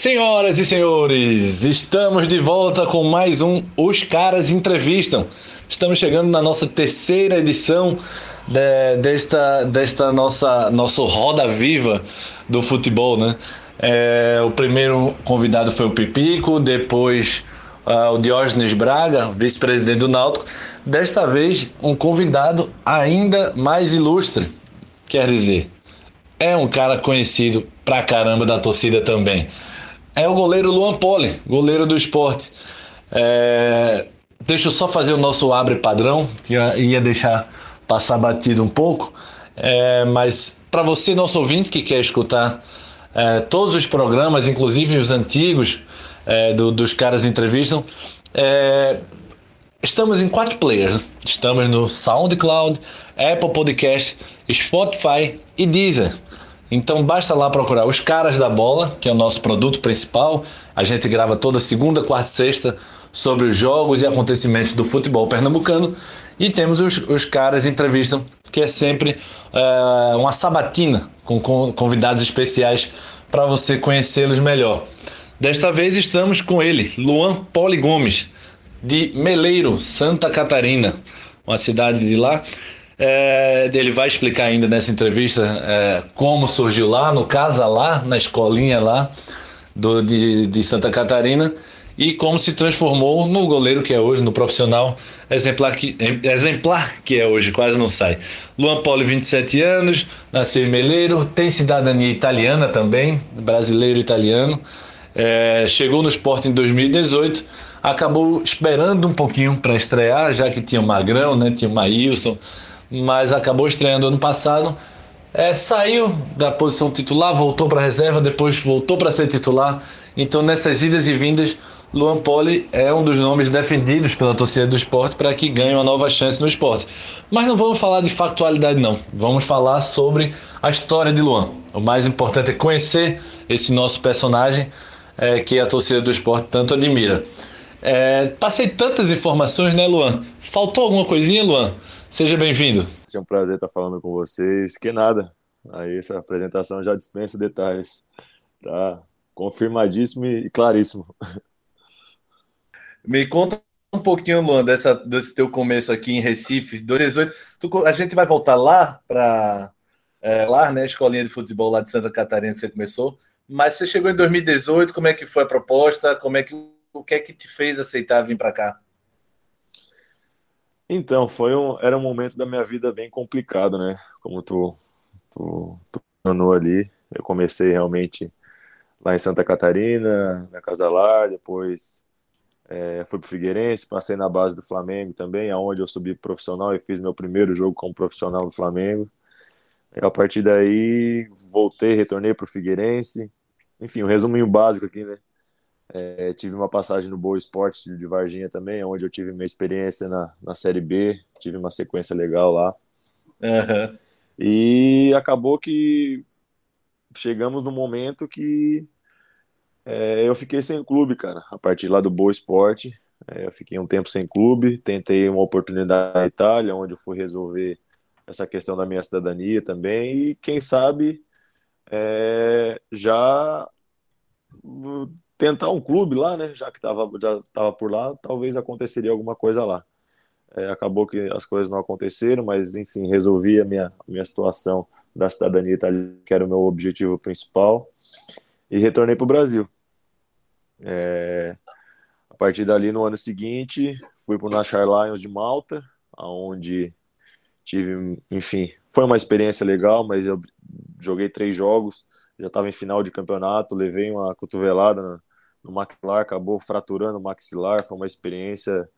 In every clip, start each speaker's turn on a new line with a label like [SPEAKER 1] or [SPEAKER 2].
[SPEAKER 1] Senhoras e senhores, estamos de volta com mais um Os Caras Entrevistam. Estamos chegando na nossa terceira edição de, desta, desta nossa nosso Roda Viva do futebol, né? É, o primeiro convidado foi o Pipico, depois uh, o Diógenes Braga, vice-presidente do Náutico. Desta vez, um convidado ainda mais ilustre, quer dizer, é um cara conhecido pra caramba da torcida também. É o goleiro Luan Poli, goleiro do esporte. É... Deixa eu só fazer o nosso abre padrão, que ia deixar passar batido um pouco. É... Mas para você, nosso ouvinte, que quer escutar é, todos os programas, inclusive os antigos é, do, dos caras entrevistam, é, Estamos em quatro players. Estamos no SoundCloud, Apple Podcast, Spotify e Deezer. Então basta lá procurar os Caras da Bola, que é o nosso produto principal. A gente grava toda segunda, quarta e sexta sobre os jogos e acontecimentos do futebol pernambucano. E temos os, os Caras Entrevistam, que é sempre uh, uma sabatina com convidados especiais para você conhecê-los melhor. Desta vez estamos com ele, Luan Poli Gomes, de Meleiro, Santa Catarina, uma cidade de lá. É, ele vai explicar ainda nessa entrevista é, como surgiu lá, no Casa Lá, na escolinha lá do, de, de Santa Catarina, e como se transformou no goleiro que é hoje, no profissional exemplar que, exemplar que é hoje, quase não sai. Luan Poli, 27 anos, nasceu em Meleiro, tem cidadania italiana também, brasileiro italiano. É, chegou no esporte em 2018, acabou esperando um pouquinho para estrear, já que tinha o Magrão, né, tinha o Maílson, mas acabou estreando ano passado. É, saiu da posição titular, voltou para a reserva, depois voltou para ser titular. Então, nessas idas e vindas, Luan Poli é um dos nomes defendidos pela torcida do esporte para que ganhe uma nova chance no esporte. Mas não vamos falar de factualidade, não. Vamos falar sobre a história de Luan. O mais importante é conhecer esse nosso personagem é, que a torcida do esporte tanto admira. É, passei tantas informações, né, Luan? Faltou alguma coisinha, Luan? Seja bem-vindo.
[SPEAKER 2] É um prazer estar falando com vocês. Que nada. Aí essa apresentação já dispensa detalhes. Tá confirmadíssimo e claríssimo.
[SPEAKER 1] Me conta um pouquinho, Luan, dessa, desse teu começo aqui em Recife, 2018. Tu, a gente vai voltar lá para é, lá, né, escolinha de futebol lá de Santa Catarina que você começou. Mas você chegou em 2018, como é que foi a proposta? Como é que o que é que te fez aceitar vir para cá?
[SPEAKER 2] Então, foi um, era um momento da minha vida bem complicado, né? Como tu, tu, tu mencionou ali, eu comecei realmente lá em Santa Catarina, na Casalar, depois é, fui para Figueirense, passei na base do Flamengo também, aonde eu subi profissional e fiz meu primeiro jogo como profissional do Flamengo. E a partir daí, voltei, retornei para o Figueirense. Enfim, um resuminho básico aqui, né? É, tive uma passagem no Boa Esporte de Varginha também, onde eu tive minha experiência na, na Série B, tive uma sequência legal lá. Uhum. E acabou que chegamos no momento que é, eu fiquei sem clube, cara. A partir lá do Boa Esporte, é, eu fiquei um tempo sem clube, tentei uma oportunidade na Itália, onde eu fui resolver essa questão da minha cidadania também, e quem sabe é, já tentar um clube lá, né? Já que tava, já estava por lá, talvez aconteceria alguma coisa lá. É, acabou que as coisas não aconteceram, mas enfim, resolvi a minha, a minha situação da cidadania italiana, que era o meu objetivo principal, e retornei para o Brasil. É, a partir dali, no ano seguinte, fui para o Nashar Lions de Malta, onde tive, enfim, foi uma experiência legal, mas eu joguei três jogos, já estava em final de campeonato, levei uma cotovelada no maxilar, acabou fraturando o maxilar, foi uma experiência,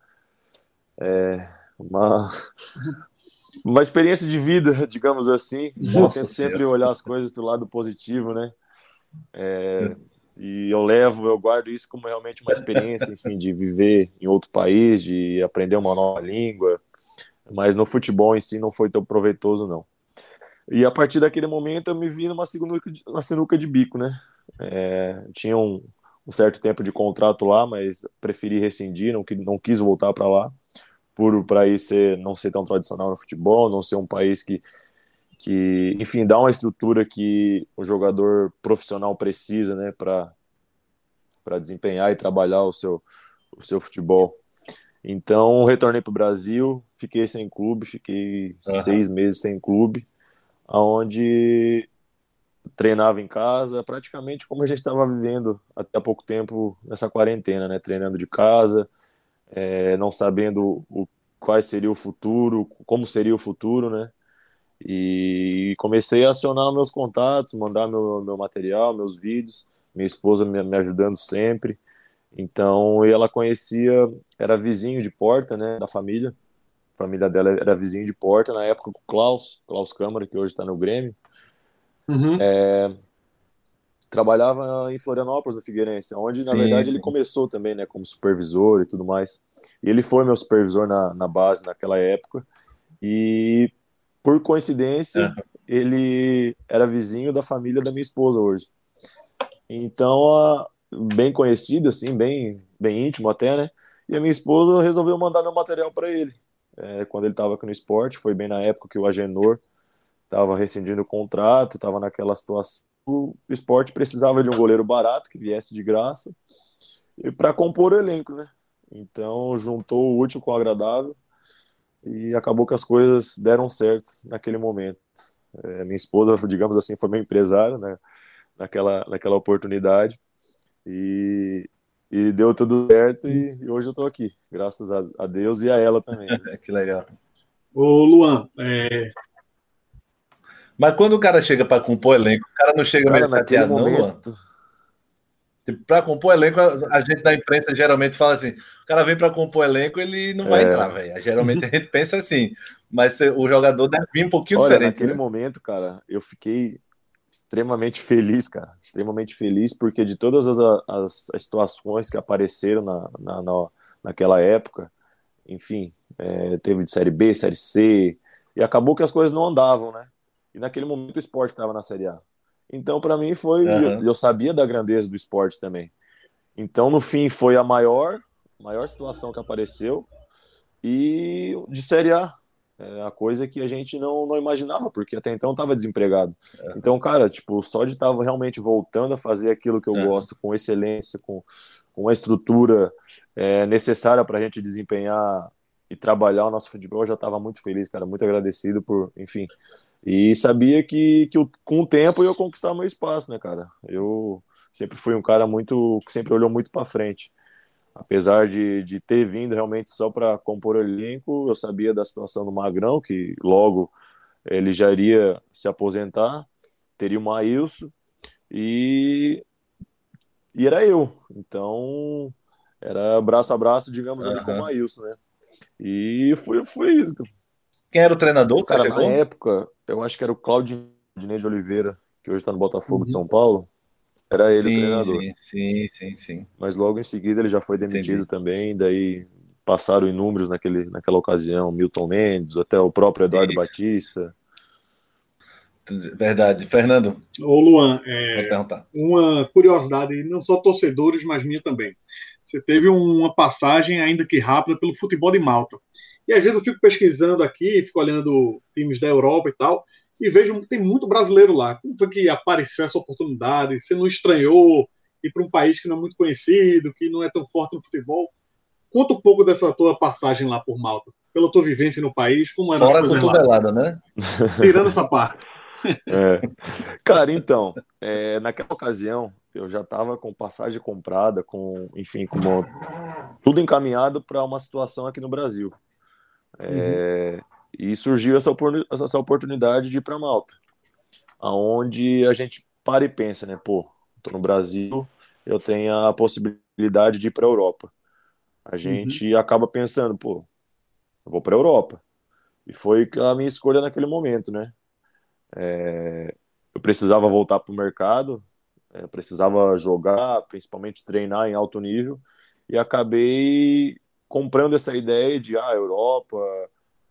[SPEAKER 2] é, uma, uma experiência de vida, digamos assim. Eu tento sempre olhar as coisas pelo lado positivo, né? É, e eu levo, eu guardo isso como realmente uma experiência, enfim, de viver em outro país, de aprender uma nova língua, mas no futebol em si não foi tão proveitoso, não. E a partir daquele momento eu me vi numa sinuca de, uma sinuca de bico, né? É, tinha um, um certo tempo de contrato lá, mas preferi rescindir, não, não quis voltar para lá, por para ir ser, não ser tão tradicional no futebol, não ser um país que, que enfim, dá uma estrutura que o jogador profissional precisa, né, para para desempenhar e trabalhar o seu, o seu futebol. Então, retornei para o Brasil, fiquei sem clube, fiquei uhum. seis meses sem clube, aonde treinava em casa, praticamente como a gente estava vivendo até pouco tempo nessa quarentena, né? Treinando de casa, é, não sabendo o, qual seria o futuro, como seria o futuro, né? E comecei a acionar meus contatos, mandar meu, meu material, meus vídeos, minha esposa me, me ajudando sempre. Então, ela conhecia, era vizinho de porta, né, da família. A família dela era vizinho de porta, na época com o Klaus, Klaus Câmara, que hoje está no Grêmio. Uhum. É, trabalhava em Florianópolis, no Figueirense, onde, na sim, verdade, sim. ele começou também, né, como supervisor e tudo mais. E ele foi meu supervisor na, na base naquela época. E, por coincidência, ele era vizinho da família da minha esposa hoje. Então, a, bem conhecido, assim, bem, bem íntimo até, né? E a minha esposa resolveu mandar meu material para ele. É, quando ele estava aqui no esporte, foi bem na época que o Agenor estava rescindindo o contrato, estava naquela situação. O esporte precisava de um goleiro barato que viesse de graça e para compor o elenco, né? Então juntou o útil com o agradável e acabou que as coisas deram certo naquele momento. É, minha esposa, digamos assim, foi meu empresário, né? Naquela, naquela oportunidade e, e deu tudo certo e, e hoje eu estou aqui, graças a, a, Deus e a ela também. Né?
[SPEAKER 1] que legal.
[SPEAKER 3] Ô, Luan, é...
[SPEAKER 1] Mas quando o cara chega para compor elenco, o cara não chega cara, meio chateado, não? Tipo, para compor elenco, a gente da imprensa geralmente fala assim: o cara vem para compor elenco, ele não vai é. entrar, velho. Geralmente a gente pensa assim, mas o jogador deve vir um pouquinho
[SPEAKER 2] Olha,
[SPEAKER 1] diferente.
[SPEAKER 2] Naquele né? momento, cara, eu fiquei extremamente feliz, cara. Extremamente feliz, porque de todas as, as, as situações que apareceram na, na, na naquela época, enfim, é, teve de Série B, Série C, e acabou que as coisas não andavam, né? E naquele momento o esporte estava na Série A. Então, para mim, foi. Uhum. Eu, sabia da grandeza do esporte também. Então, no fim, foi a maior, maior situação que apareceu. E de Série A, é a coisa que a gente não, não imaginava, porque até então estava desempregado. É. Então, cara, tipo, só de estar realmente voltando a fazer aquilo que eu é. gosto, com excelência, com, com a estrutura é, necessária para a gente desempenhar e trabalhar o nosso futebol, eu já estava muito feliz, cara, muito agradecido por, enfim. E sabia que, que com o tempo eu ia conquistar meu espaço, né, cara? Eu sempre fui um cara muito que sempre olhou muito para frente apesar de, de ter vindo realmente só para compor o elenco, eu sabia da situação do Magrão, que logo ele já iria se aposentar, teria o Maílson, e, e era eu. Então, era braço a braço, digamos, uhum. ali com o Maílson, né? E foi, foi isso.
[SPEAKER 1] Quem era o treinador?
[SPEAKER 2] Cara, na época, eu acho que era o Claudio de Oliveira, que hoje está no Botafogo uhum. de São Paulo. Era ele sim, o treinador.
[SPEAKER 1] Sim, sim, sim, sim.
[SPEAKER 2] Mas logo em seguida ele já foi demitido Entendi. também, daí passaram inúmeros naquele, naquela ocasião, Milton Mendes, até o próprio Eduardo Batista.
[SPEAKER 1] Verdade. Fernando.
[SPEAKER 3] Ô, Luan, é, uma curiosidade, não só torcedores, mas minha também. Você teve uma passagem, ainda que rápida, pelo futebol de Malta. E às vezes eu fico pesquisando aqui, fico olhando times da Europa e tal, e vejo que tem muito brasileiro lá. Como foi que apareceu essa oportunidade? Você não estranhou ir para um país que não é muito conhecido, que não é tão forte no futebol? Conta um pouco dessa tua passagem lá por Malta, pela tua vivência no país, como era
[SPEAKER 1] Fora as coisas lá. né?
[SPEAKER 3] Tirando essa parte.
[SPEAKER 2] É. Cara, então, é, naquela ocasião eu já estava com passagem comprada, com, enfim, com uma, tudo encaminhado para uma situação aqui no Brasil. É, uhum. E surgiu essa, essa oportunidade de ir para Malta, aonde a gente para e pensa, né? Pô, tô no Brasil, eu tenho a possibilidade de ir para a Europa. A gente uhum. acaba pensando, pô, eu vou para a Europa. E foi a minha escolha naquele momento, né? É, eu precisava voltar para o mercado, é, precisava jogar, principalmente treinar em alto nível, e acabei comprando essa ideia de ah, Europa,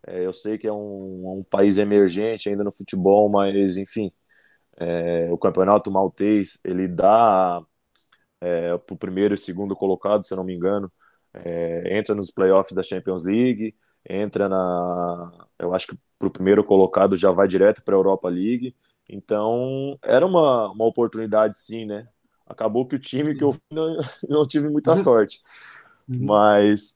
[SPEAKER 2] é, eu sei que é um, um, país emergente ainda no futebol, mas enfim, é, o campeonato maltês ele dá é, para o primeiro e segundo colocado, se eu não me engano, é, entra nos playoffs da Champions League, entra na, eu acho que para o primeiro colocado já vai direto para a Europa League. Então era uma, uma oportunidade sim, né? Acabou que o time que eu fui não, não tive muita sorte. Uhum. Mas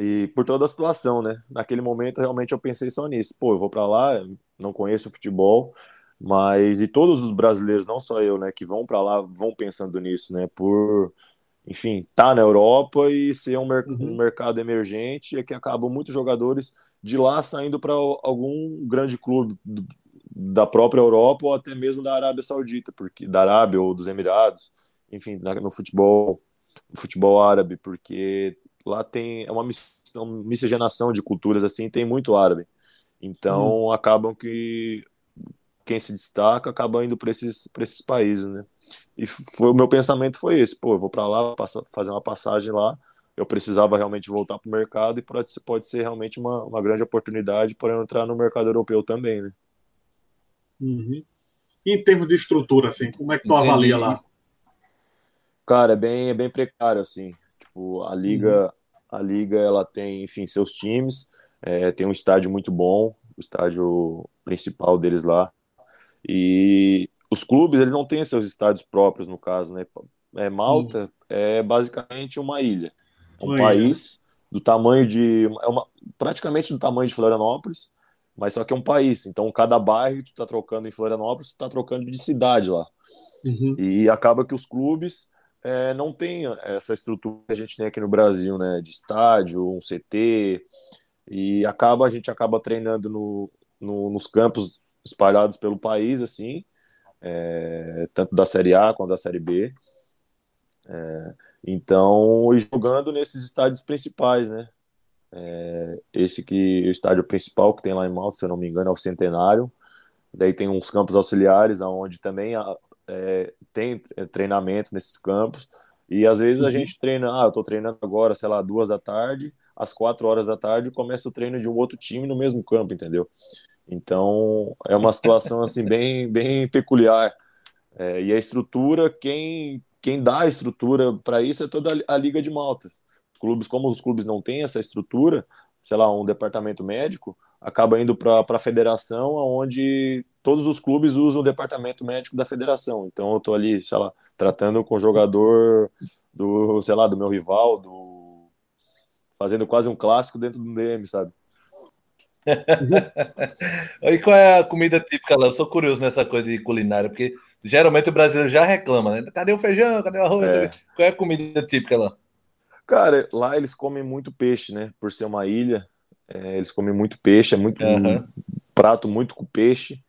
[SPEAKER 2] e por toda a situação, né? Naquele momento realmente eu pensei só nisso. Pô, eu vou para lá, não conheço o futebol, mas e todos os brasileiros, não só eu, né, que vão para lá, vão pensando nisso, né? Por enfim, tá na Europa e ser um, mer uhum. um mercado emergente é que acabam muitos jogadores de lá saindo para algum grande clube da própria Europa ou até mesmo da Arábia Saudita, porque da Arábia ou dos Emirados, enfim, no futebol, no futebol árabe, porque lá tem é uma miscigenação de culturas assim, tem muito árabe. Então hum. acabam que quem se destaca acaba indo para esses para esses países, né? E foi o meu pensamento foi esse, pô, eu vou para lá, passar, fazer uma passagem lá. Eu precisava realmente voltar para o mercado e pode, pode ser realmente uma, uma grande oportunidade para eu entrar no mercado europeu também, né?
[SPEAKER 3] Uhum. Em termos de estrutura, assim, como é que tu Entendi. avalia lá?
[SPEAKER 2] Cara, é bem, é bem precário, assim. Tipo, a liga, uhum. a liga, ela tem, enfim, seus times, é, tem um estádio muito bom, o estádio principal deles lá. E os clubes, eles não têm seus estádios próprios, no caso, né? É, Malta uhum. é basicamente uma ilha. Um país do tamanho de. É uma, praticamente do tamanho de Florianópolis, mas só que é um país. Então, cada bairro que tu tá trocando em Florianópolis, tu tá trocando de cidade lá. Uhum. E acaba que os clubes é, não têm essa estrutura que a gente tem aqui no Brasil, né? De estádio, um CT. E acaba, a gente acaba treinando no, no nos campos espalhados pelo país, assim, é, tanto da Série A quanto da Série B. É, então, e jogando nesses estádios principais, né? É, esse que o estádio principal que tem lá em Malta, se eu não me engano, é o Centenário. Daí tem uns campos auxiliares, onde também é, tem treinamento nesses campos. E às vezes uhum. a gente treina, ah, eu tô treinando agora, sei lá, duas da tarde, às quatro horas da tarde começa o treino de um outro time no mesmo campo, entendeu? Então é uma situação assim bem, bem peculiar. É, e a estrutura, quem, quem dá a estrutura para isso é toda a Liga de Malta clubes, como os clubes não têm essa estrutura, sei lá, um departamento médico, acaba indo para a federação, onde todos os clubes usam o departamento médico da federação. Então eu estou ali, sei lá, tratando com o jogador do, sei lá, do meu rival, do fazendo quase um clássico dentro do DM, sabe?
[SPEAKER 1] e qual é a comida típica lá? Eu sou curioso nessa coisa de culinária, porque geralmente o brasileiro já reclama, né? Cadê o feijão? Cadê o arroz? É. Qual é a comida típica lá?
[SPEAKER 2] Cara, lá eles comem muito peixe, né? Por ser uma ilha, é, eles comem muito peixe, é muito uhum. um prato muito com peixe,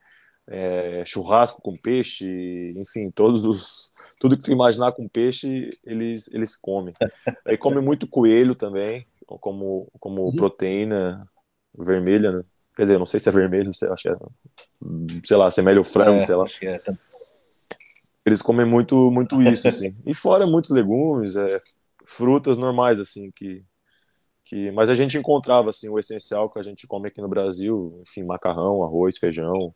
[SPEAKER 2] é, churrasco com peixe, enfim, todos os tudo que tu imaginar com peixe eles eles comem. Aí comem muito coelho também, como como uhum. proteína vermelha, né? Quer dizer, não sei se é vermelho, sei, acho que é, sei lá, semelha o frango, é, sei lá. É, eles comem muito muito isso, assim. E fora muitos legumes, é, frutas normais, assim, que, que. Mas a gente encontrava, assim, o essencial que a gente come aqui no Brasil, enfim, macarrão, arroz, feijão.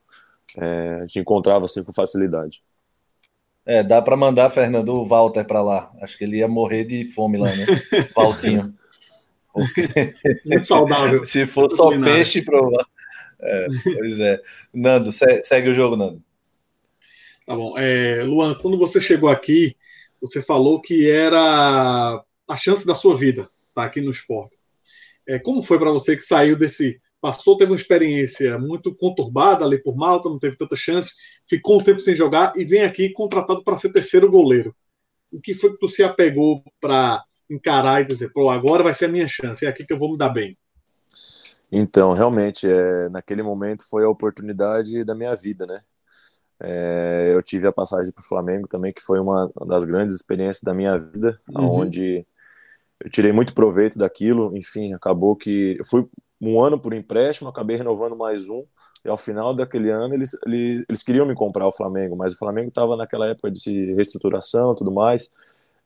[SPEAKER 2] É, a gente encontrava, assim, com facilidade.
[SPEAKER 1] É, dá para mandar, Fernando, o Walter para lá. Acho que ele ia morrer de fome lá, né? Valtinho.
[SPEAKER 3] Muito saudável.
[SPEAKER 1] Se for só peixe, provar. É, pois é. Nando, segue o jogo, Nando.
[SPEAKER 3] Tá bom. É, Luan, quando você chegou aqui, você falou que era a chance da sua vida estar tá, aqui no esporte. É, como foi para você que saiu desse. Passou, teve uma experiência muito conturbada ali por Malta, não teve tanta chance, ficou um tempo sem jogar e vem aqui contratado para ser terceiro goleiro. O que foi que tu se apegou para encarar e dizer, pô, agora vai ser a minha chance, é aqui que eu vou me dar bem?
[SPEAKER 2] Então, realmente, é, naquele momento foi a oportunidade da minha vida, né? É, eu tive a passagem para o Flamengo também, que foi uma das grandes experiências da minha vida, uhum. onde eu tirei muito proveito daquilo. Enfim, acabou que eu fui um ano por empréstimo, acabei renovando mais um. E ao final daquele ano eles, eles, eles queriam me comprar o Flamengo, mas o Flamengo estava naquela época de reestruturação e tudo mais.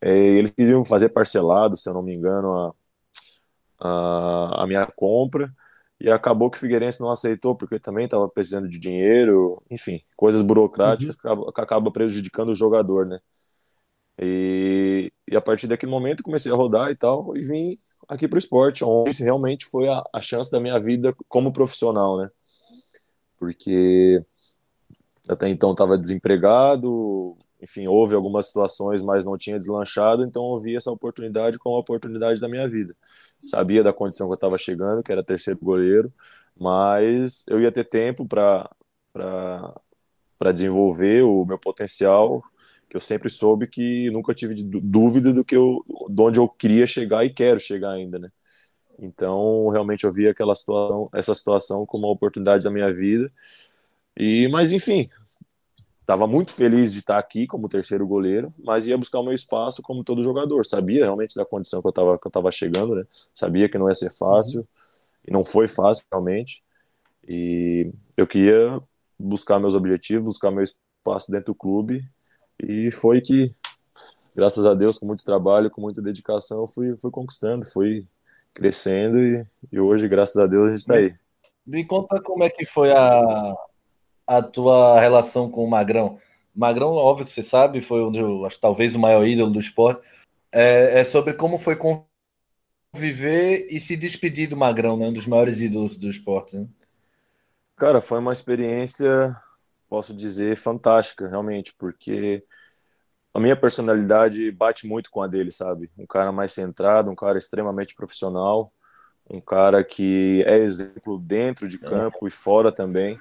[SPEAKER 2] É, eles queriam fazer parcelado, se eu não me engano, a, a, a minha compra e acabou que o Figueirense não aceitou porque também estava precisando de dinheiro, enfim, coisas burocráticas uhum. que acaba prejudicando o jogador, né? E, e, a partir daquele momento comecei a rodar e tal e vim aqui para o esporte, onde realmente foi a, a chance da minha vida como profissional, né? Porque até então estava desempregado, enfim, houve algumas situações, mas não tinha deslanchado, então eu vi essa oportunidade como a oportunidade da minha vida. Sabia da condição que eu estava chegando, que era terceiro goleiro, mas eu ia ter tempo para desenvolver o meu potencial, que eu sempre soube que nunca tive dúvida do que eu, de onde eu queria chegar e quero chegar ainda, né? Então, realmente eu vi aquela situação, essa situação como uma oportunidade da minha vida. E, mas enfim, estava muito feliz de estar aqui como terceiro goleiro, mas ia buscar o meu espaço como todo jogador. Sabia realmente da condição que eu estava que eu tava chegando, né? Sabia que não ia ser fácil e não foi fácil realmente. E eu queria buscar meus objetivos, buscar meu espaço dentro do clube e foi que graças a Deus com muito trabalho, com muita dedicação, fui fui conquistando, fui crescendo e, e hoje, graças a Deus, a gente está aí.
[SPEAKER 1] Me conta como é que foi a, a tua relação com o Magrão. Magrão, óbvio que você sabe, foi um, acho, talvez o maior ídolo do esporte. É, é, sobre como foi conviver e se despedir do Magrão, né? um dos maiores ídolos do esporte. Né?
[SPEAKER 2] Cara, foi uma experiência, posso dizer, fantástica, realmente, porque a minha personalidade bate muito com a dele, sabe? Um cara mais centrado, um cara extremamente profissional, um cara que é exemplo dentro de campo e fora também.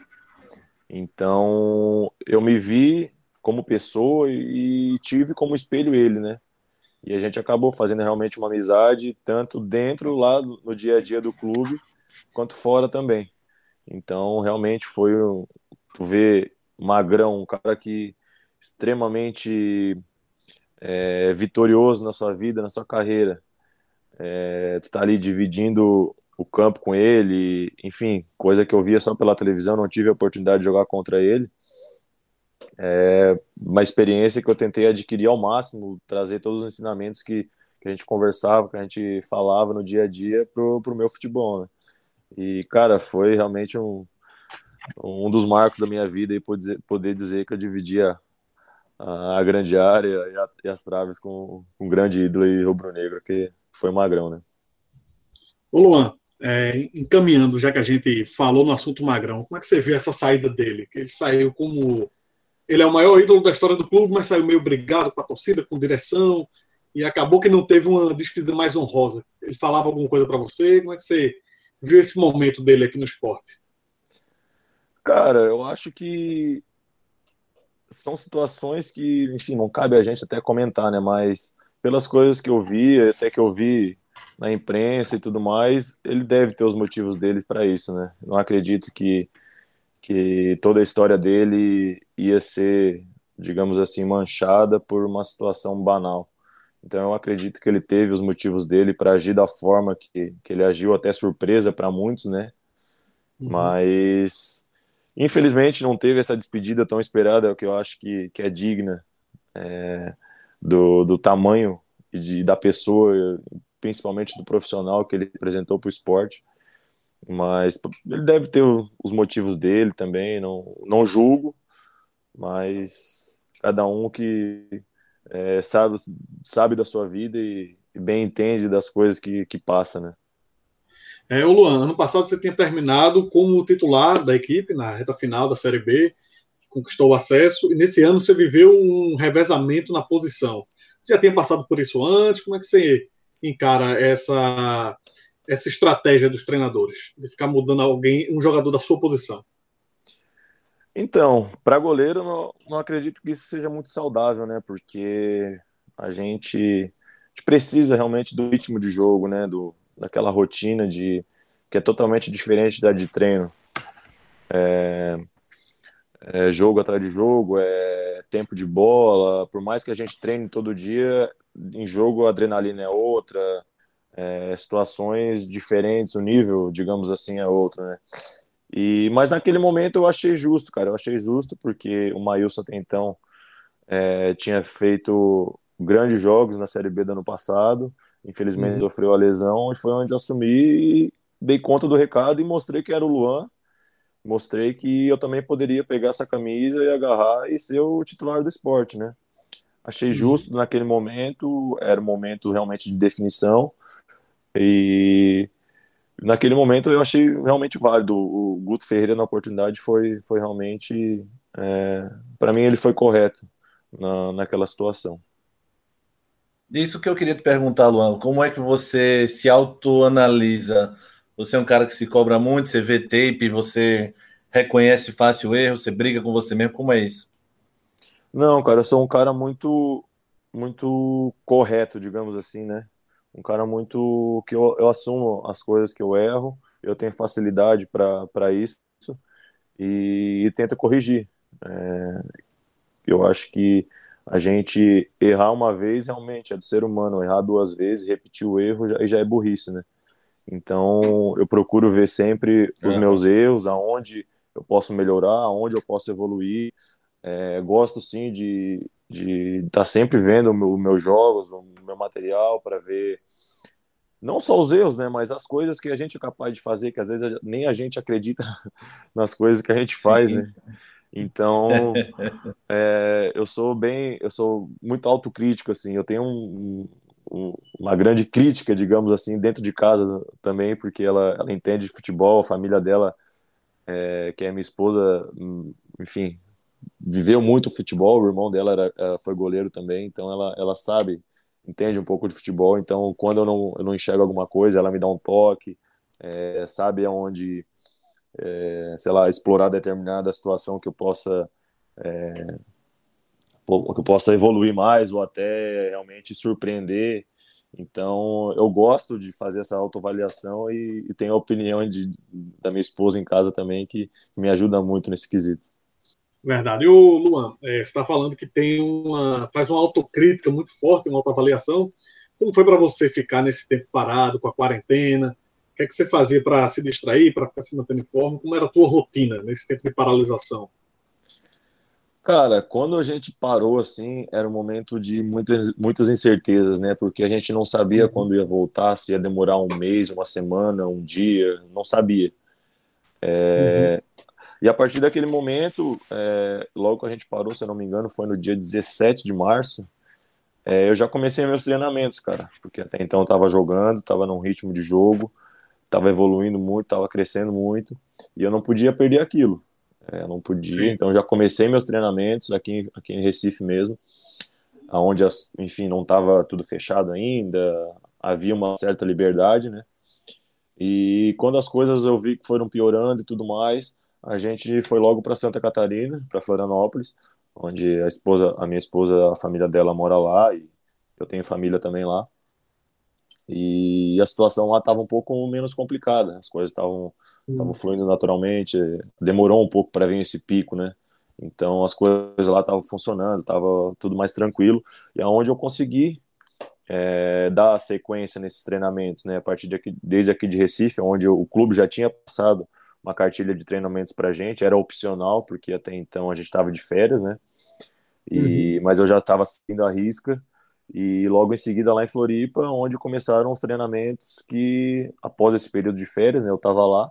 [SPEAKER 2] Então, eu me vi como pessoa e tive como espelho ele, né? E a gente acabou fazendo realmente uma amizade, tanto dentro lá no dia a dia do clube, quanto fora também. Então, realmente foi tu vê Magrão, um cara que extremamente é, vitorioso na sua vida, na sua carreira. É, tu tá ali dividindo o campo com ele, enfim, coisa que eu via só pela televisão, não tive a oportunidade de jogar contra ele. É uma experiência que eu tentei adquirir ao máximo, trazer todos os ensinamentos que, que a gente conversava, que a gente falava no dia a dia pro, pro meu futebol, né? E, cara, foi realmente um, um dos marcos da minha vida e poder dizer, que eu dividia a, grande área e, a, e, as traves com um grande ídolo e rubro-negro, que foi Magrão, né?
[SPEAKER 3] Ô Luan, é, encaminhando, já que a gente falou no assunto Magrão, como é que você vê essa saída dele? Que ele saiu como. Ele é o maior ídolo da história do clube, mas saiu meio brigado com a torcida, com direção, e acabou que não teve uma despedida mais honrosa. Ele falava alguma coisa para você? Como é que você viu esse momento dele aqui no esporte?
[SPEAKER 2] Cara, eu acho que são situações que, enfim, não cabe a gente até comentar, né? Mas pelas coisas que eu vi, até que eu vi na imprensa e tudo mais, ele deve ter os motivos dele para isso, né? Não acredito que que toda a história dele ia ser, digamos assim, manchada por uma situação banal. Então eu acredito que ele teve os motivos dele para agir da forma que, que ele agiu, até surpresa para muitos, né? Uhum. Mas infelizmente não teve essa despedida tão esperada, que eu acho que, que é digna é, do, do tamanho e de, da pessoa, principalmente do profissional que ele apresentou para o esporte. Mas ele deve ter os motivos dele também, não, não julgo, mas cada um que é, sabe, sabe da sua vida e, e, bem entende das coisas que, que passa, né?
[SPEAKER 3] É, o Luan, ano passado você tinha terminado como titular da equipe na reta final da Série B, conquistou o acesso, e nesse ano você viveu um revezamento na posição. Você já tinha passado por isso antes? Como é que você encara essa, essa estratégia dos treinadores, de ficar mudando alguém, um jogador da sua posição?
[SPEAKER 2] Então, para goleiro, não, não acredito que isso seja muito saudável, né? Porque a gente, a gente precisa realmente do ritmo de jogo, né? Do, daquela rotina de que é totalmente diferente da de treino. É, é jogo atrás de jogo, é tempo de bola. Por mais que a gente treine todo dia, em jogo a adrenalina é outra, é, situações diferentes, o nível, digamos assim, é outro, né? E, mas naquele momento eu achei justo, cara. Eu achei justo porque o Maílson até então é, tinha feito grandes jogos na Série B do ano passado. Infelizmente uhum. sofreu a lesão e foi onde eu assumi e dei conta do recado e mostrei que era o Luan. Mostrei que eu também poderia pegar essa camisa e agarrar e ser o titular do esporte, né? Achei uhum. justo naquele momento, era um momento realmente de definição. E naquele momento eu achei realmente válido. O Guto Ferreira na oportunidade foi, foi realmente, é, para mim ele foi correto na, naquela situação.
[SPEAKER 1] Isso que eu queria te perguntar, Luan, como é que você se autoanalisa? Você é um cara que se cobra muito, você vê tape, você reconhece fácil o erro, você briga com você mesmo, como é isso?
[SPEAKER 2] Não, cara, eu sou um cara muito muito correto, digamos assim, né? Um cara muito que eu, eu assumo as coisas que eu erro, eu tenho facilidade para isso e, e tento corrigir. É, eu acho que a gente errar uma vez realmente é do ser humano, errar duas vezes, repetir o erro já, já é burrice, né? Então eu procuro ver sempre os é. meus erros, aonde eu posso melhorar, aonde eu posso evoluir. É, gosto sim de estar tá sempre vendo os meus jogos, o meu material para ver não só os erros, né, mas as coisas que a gente é capaz de fazer, que às vezes nem a gente acredita nas coisas que a gente faz, né? Então, é, eu sou bem, eu sou muito autocrítico, assim, eu tenho um, um, uma grande crítica, digamos assim, dentro de casa também, porque ela, ela entende de futebol, a família dela, é, que é minha esposa, enfim, viveu muito futebol, o irmão dela era, foi goleiro também, então ela, ela sabe, entende um pouco de futebol, então quando eu não, eu não enxergo alguma coisa, ela me dá um toque, é, sabe aonde é, sei lá, explorar determinada situação que eu possa é, que eu possa evoluir mais ou até realmente surpreender. Então, eu gosto de fazer essa autoavaliação e, e tenho a opinião de, da minha esposa em casa também que, me ajuda muito nesse quesito.
[SPEAKER 3] Verdade. E o Luan, é, está falando que tem uma faz uma autocrítica muito forte, uma autoavaliação. Como foi para você ficar nesse tempo parado com a quarentena? Que é que você fazia para se distrair, para ficar se mantendo em forma? Como era a tua rotina nesse tempo de paralisação?
[SPEAKER 2] Cara, quando a gente parou assim, era um momento de muitas, muitas incertezas, né? Porque a gente não sabia uhum. quando ia voltar, se ia demorar um mês, uma semana, um dia, não sabia. É... Uhum. E a partir daquele momento, é... logo que a gente parou, se eu não me engano, foi no dia 17 de março, é... eu já comecei meus treinamentos, cara, porque até então eu tava jogando, tava num ritmo de jogo, estava evoluindo muito, estava crescendo muito, e eu não podia perder aquilo. É, não podia, Sim. então já comecei meus treinamentos aqui, aqui em Recife mesmo, aonde enfim não estava tudo fechado ainda, havia uma certa liberdade, né? E quando as coisas eu vi que foram piorando e tudo mais, a gente foi logo para Santa Catarina, para Florianópolis, onde a esposa, a minha esposa, a família dela mora lá e eu tenho família também lá. E a situação lá estava um pouco menos complicada, as coisas estavam estavam hum. fluindo naturalmente, demorou um pouco para vir esse pico, né? Então as coisas lá estavam funcionando, estava tudo mais tranquilo, e aonde eu consegui é, dar sequência nesses treinamentos, né? A partir de aqui, desde aqui de Recife, onde o clube já tinha passado uma cartilha de treinamentos para gente, era opcional porque até então a gente estava de férias, né? E, uhum. mas eu já estava seguindo a risca e logo em seguida lá em Floripa, onde começaram os treinamentos que após esse período de férias, né, eu estava lá.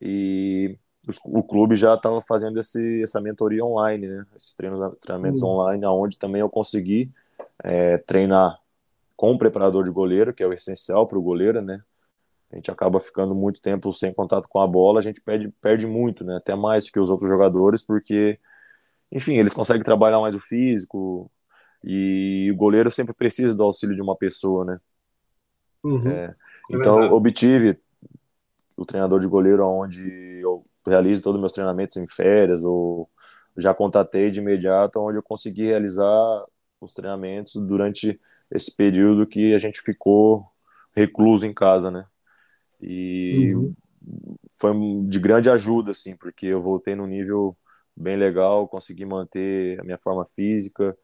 [SPEAKER 2] E os, o clube já estava fazendo esse, essa mentoria online, né, esses treinos, treinamentos uhum. online, onde também eu consegui é, treinar com o preparador de goleiro, que é o essencial para o goleiro, né, a gente acaba ficando muito tempo sem contato com a bola, a gente perde, perde muito, né, até mais que os outros jogadores, porque enfim, eles conseguem trabalhar mais o físico, e o goleiro sempre precisa do auxílio de uma pessoa, né? Uhum. É, é então, é obtive o treinador de goleiro onde eu realizo todos os meus treinamentos em férias, ou já contatei de imediato, onde eu consegui realizar os treinamentos durante esse período que a gente ficou recluso em casa, né? E uhum. foi de grande ajuda, assim, porque eu voltei num nível bem legal, consegui manter a minha forma física,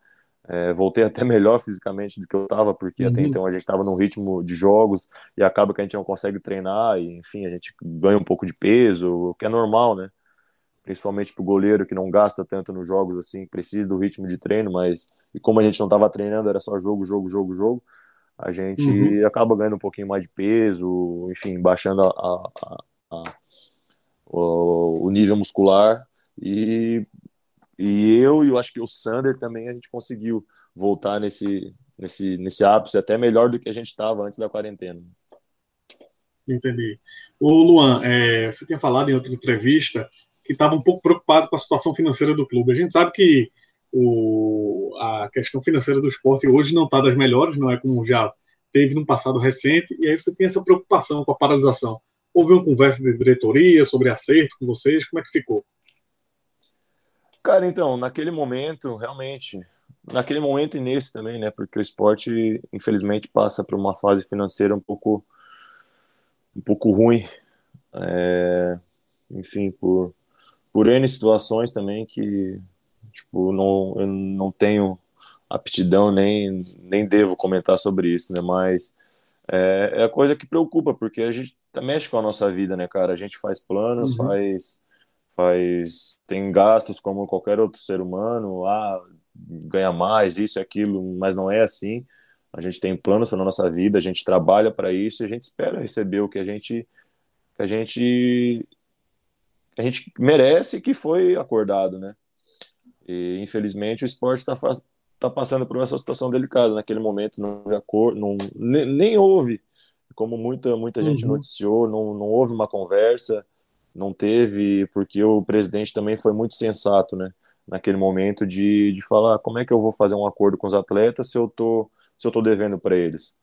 [SPEAKER 2] é, voltei até melhor fisicamente do que eu estava, porque uhum. até então a gente estava num ritmo de jogos e acaba que a gente não consegue treinar, e enfim, a gente ganha um pouco de peso, o que é normal, né? Principalmente para o goleiro que não gasta tanto nos jogos assim, precisa do ritmo de treino, mas e como a gente não estava treinando, era só jogo, jogo, jogo, jogo, a gente uhum. acaba ganhando um pouquinho mais de peso, enfim, baixando a, a, a, o, o nível muscular e e eu e eu acho que o Sander também a gente conseguiu voltar nesse, nesse, nesse ápice até melhor do que a gente estava antes da quarentena.
[SPEAKER 3] Entendi. O Luan, é, você tinha falado em outra entrevista que estava um pouco preocupado com a situação financeira do clube. A gente sabe que o, a questão financeira do esporte hoje não está das melhores, não é como já teve no passado recente, e aí você tem essa preocupação com a paralisação. Houve uma conversa de diretoria sobre acerto com vocês, como é que ficou?
[SPEAKER 2] Cara, então, naquele momento, realmente, naquele momento e nesse também, né? Porque o esporte, infelizmente, passa por uma fase financeira um pouco, um pouco ruim. É, enfim, por, por N situações também que, tipo, não, eu não tenho aptidão nem, nem devo comentar sobre isso, né? Mas é, é a coisa que preocupa, porque a gente mexe com a nossa vida, né, cara? A gente faz planos, uhum. faz, faz. tem gastos como qualquer outro ser humano, ah, ganha mais, isso e aquilo, mas não é assim. A gente tem planos para a nossa vida, a gente trabalha para isso e a gente espera receber o que a gente que a gente que a gente merece que foi acordado, né? E infelizmente o esporte está tá passando por essa situação delicada. Naquele momento não houve acordo, não, nem, nem houve, como muita, muita uhum. gente noticiou, não, não houve uma conversa, não teve, porque o presidente também foi muito sensato, né? Naquele momento de, de falar como é que eu vou fazer um acordo com os atletas se eu tô, se eu tô devendo para eles.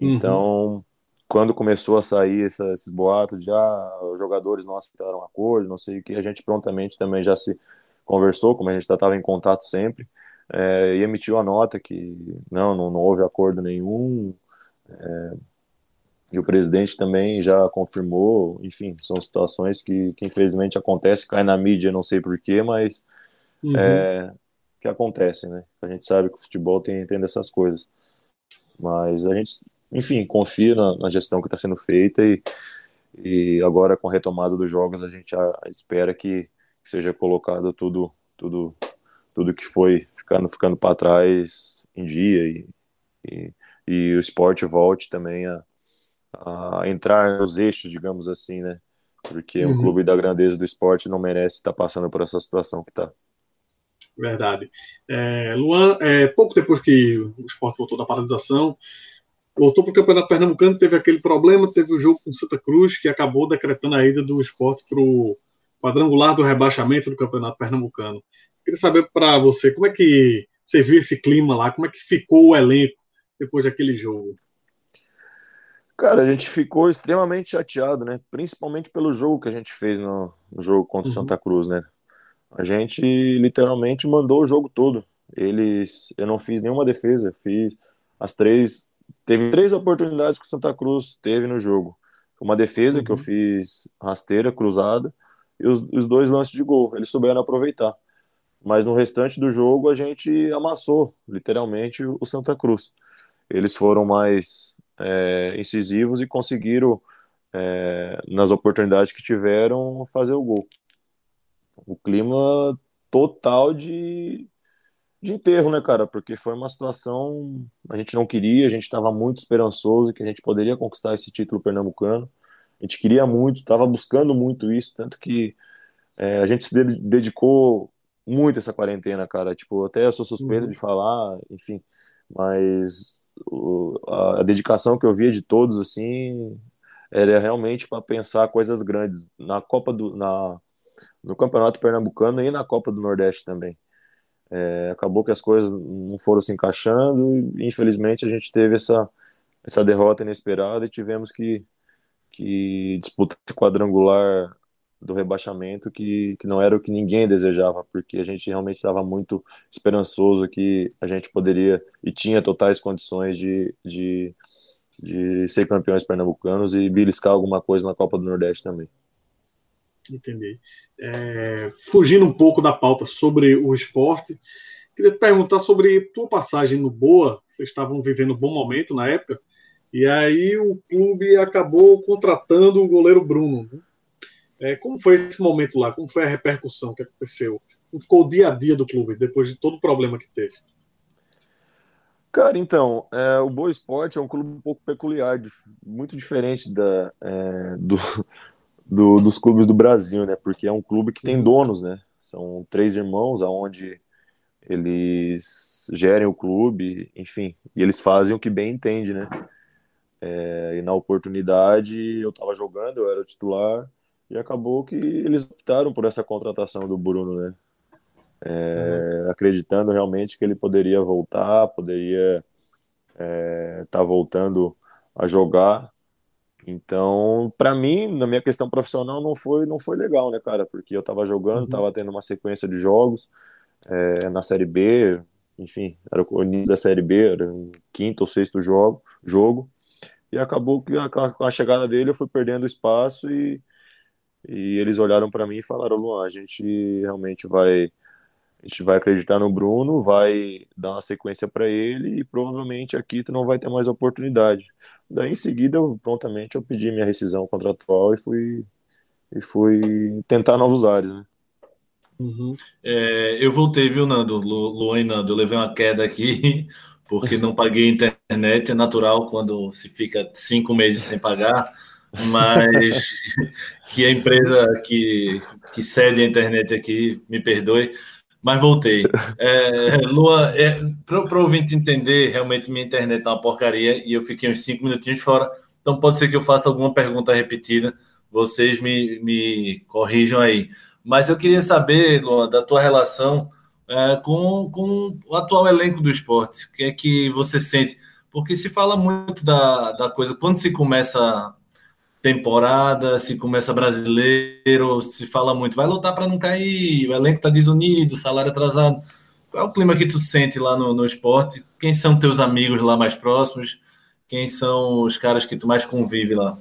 [SPEAKER 2] Uhum. Então, quando começou a sair essa, esses boatos de ah, os jogadores não aceitaram um acordo, não sei o que, a gente prontamente também já se conversou, como a gente já estava em contato sempre, é, e emitiu a nota que não, não, não houve acordo nenhum. É, e o presidente também já confirmou, enfim, são situações que, que infelizmente acontecem, cai na mídia, não sei porquê, mas uhum. é, que acontecem, né? A gente sabe que o futebol tem, tem dessas coisas. Mas a gente, enfim, confia na, na gestão que está sendo feita e, e agora com a retomada dos jogos a gente a, a espera que, que seja colocado tudo, tudo tudo que foi ficando ficando para trás em dia e, e, e, o esporte volte também a, a entrar nos eixos, digamos assim, né? Porque uhum. um clube da grandeza do esporte não merece estar passando por essa situação que está.
[SPEAKER 3] Verdade. É, Luan, é, pouco depois que o esporte voltou da paralisação, voltou para o Campeonato Pernambucano, teve aquele problema, teve o jogo com Santa Cruz, que acabou decretando a ida do esporte para o quadrangular do rebaixamento do Campeonato Pernambucano. Queria saber para você como é que você viu esse clima lá, como é que ficou o elenco depois daquele jogo?
[SPEAKER 2] Cara, a gente ficou extremamente chateado, né? Principalmente pelo jogo que a gente fez no, no jogo contra o uhum. Santa Cruz, né? A gente literalmente mandou o jogo todo. Eles, eu não fiz nenhuma defesa, fiz as três, teve três oportunidades que o Santa Cruz teve no jogo. Uma defesa uhum. que eu uhum. fiz rasteira, cruzada, e os, os dois lances de gol. Eles souberam aproveitar mas no restante do jogo a gente amassou, literalmente, o Santa Cruz. Eles foram mais é, incisivos e conseguiram, é, nas oportunidades que tiveram, fazer o gol. O clima total de, de enterro, né, cara? Porque foi uma situação a gente não queria, a gente estava muito esperançoso que a gente poderia conquistar esse título pernambucano. A gente queria muito, estava buscando muito isso, tanto que é, a gente se dedicou muito essa quarentena, cara. Tipo, até eu sou suspeito uhum. de falar, enfim, mas a, dedicação que eu via de todos, assim, era realmente para pensar coisas grandes na Copa do. Na, no Campeonato Pernambucano e na Copa do Nordeste também. É, acabou que as coisas não foram se encaixando e infelizmente a gente teve essa, essa derrota inesperada e tivemos que, que disputar quadrangular do rebaixamento que, que não era o que ninguém desejava, porque a gente realmente estava muito esperançoso que a gente poderia e tinha totais condições de, de, de ser campeões pernambucanos e beliscar alguma coisa na Copa do Nordeste também.
[SPEAKER 3] Entendi. É, fugindo um pouco da pauta sobre o esporte, queria te perguntar sobre tua passagem no Boa. Vocês estavam vivendo um bom momento na época, e aí o clube acabou contratando o goleiro Bruno. É, como foi esse momento lá? Como foi a repercussão que aconteceu? Como ficou o dia a dia do clube depois de todo o problema que teve?
[SPEAKER 2] Cara, então, é, o Boa Esporte é um clube um pouco peculiar, muito diferente da, é, do, do, dos clubes do Brasil, né? Porque é um clube que tem donos, né? São três irmãos, aonde eles gerem o clube, enfim, e eles fazem o que bem entende, né? É, e na oportunidade eu estava jogando, eu era o titular, e acabou que eles optaram por essa contratação do Bruno, né? é, uhum. acreditando realmente que ele poderia voltar, poderia estar é, tá voltando a jogar. Então, para mim, na minha questão profissional, não foi, não foi legal, né, cara? Porque eu estava jogando, estava uhum. tendo uma sequência de jogos é, na Série B, enfim, era o início da Série B, era o quinto ou sexto jogo, jogo e acabou que a, com a chegada dele eu fui perdendo espaço e, e eles olharam para mim e falaram, Luan, a gente realmente vai a gente vai acreditar no Bruno, vai dar uma sequência para ele e provavelmente aqui tu não vai ter mais oportunidade. Daí em seguida, eu, prontamente, eu pedi minha rescisão contratual e fui, e fui tentar novos ares, né?
[SPEAKER 1] Uhum. É, eu voltei, viu, Nando? Lu, Luan e Nando, eu levei uma queda aqui porque não paguei internet. É natural quando se fica cinco meses sem pagar, mas que a empresa que, que cede a internet aqui me perdoe mas voltei. É, Lua, é, para o ouvinte entender, realmente minha internet é uma porcaria e eu fiquei uns cinco minutinhos fora, então pode ser que eu faça alguma pergunta repetida, vocês me, me corrijam aí. Mas eu queria saber, Lua, da tua relação é, com, com o atual elenco do esporte. O que é que você sente? Porque se fala muito da, da coisa, quando se começa temporada, se começa brasileiro, se fala muito, vai lutar para não cair, o elenco está desunido, salário atrasado. Qual é o clima que tu sente lá no, no esporte? Quem são teus amigos lá mais próximos? Quem são os caras que tu mais convive lá?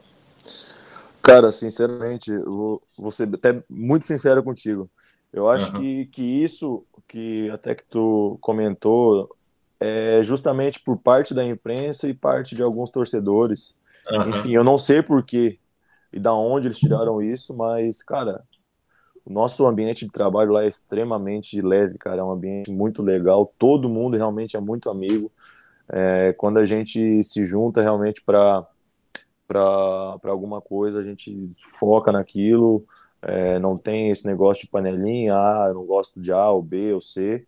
[SPEAKER 2] Cara, sinceramente, vou, vou ser até muito sincero contigo. Eu acho uhum. que, que isso que até que tu comentou é justamente por parte da imprensa e parte de alguns torcedores Uhum. Enfim, eu não sei porquê e da onde eles tiraram isso, mas, cara, o nosso ambiente de trabalho lá é extremamente leve, cara. É um ambiente muito legal. Todo mundo realmente é muito amigo. É, quando a gente se junta realmente para alguma coisa, a gente foca naquilo. É, não tem esse negócio de panelinha, ah, eu não gosto de A ou B ou C.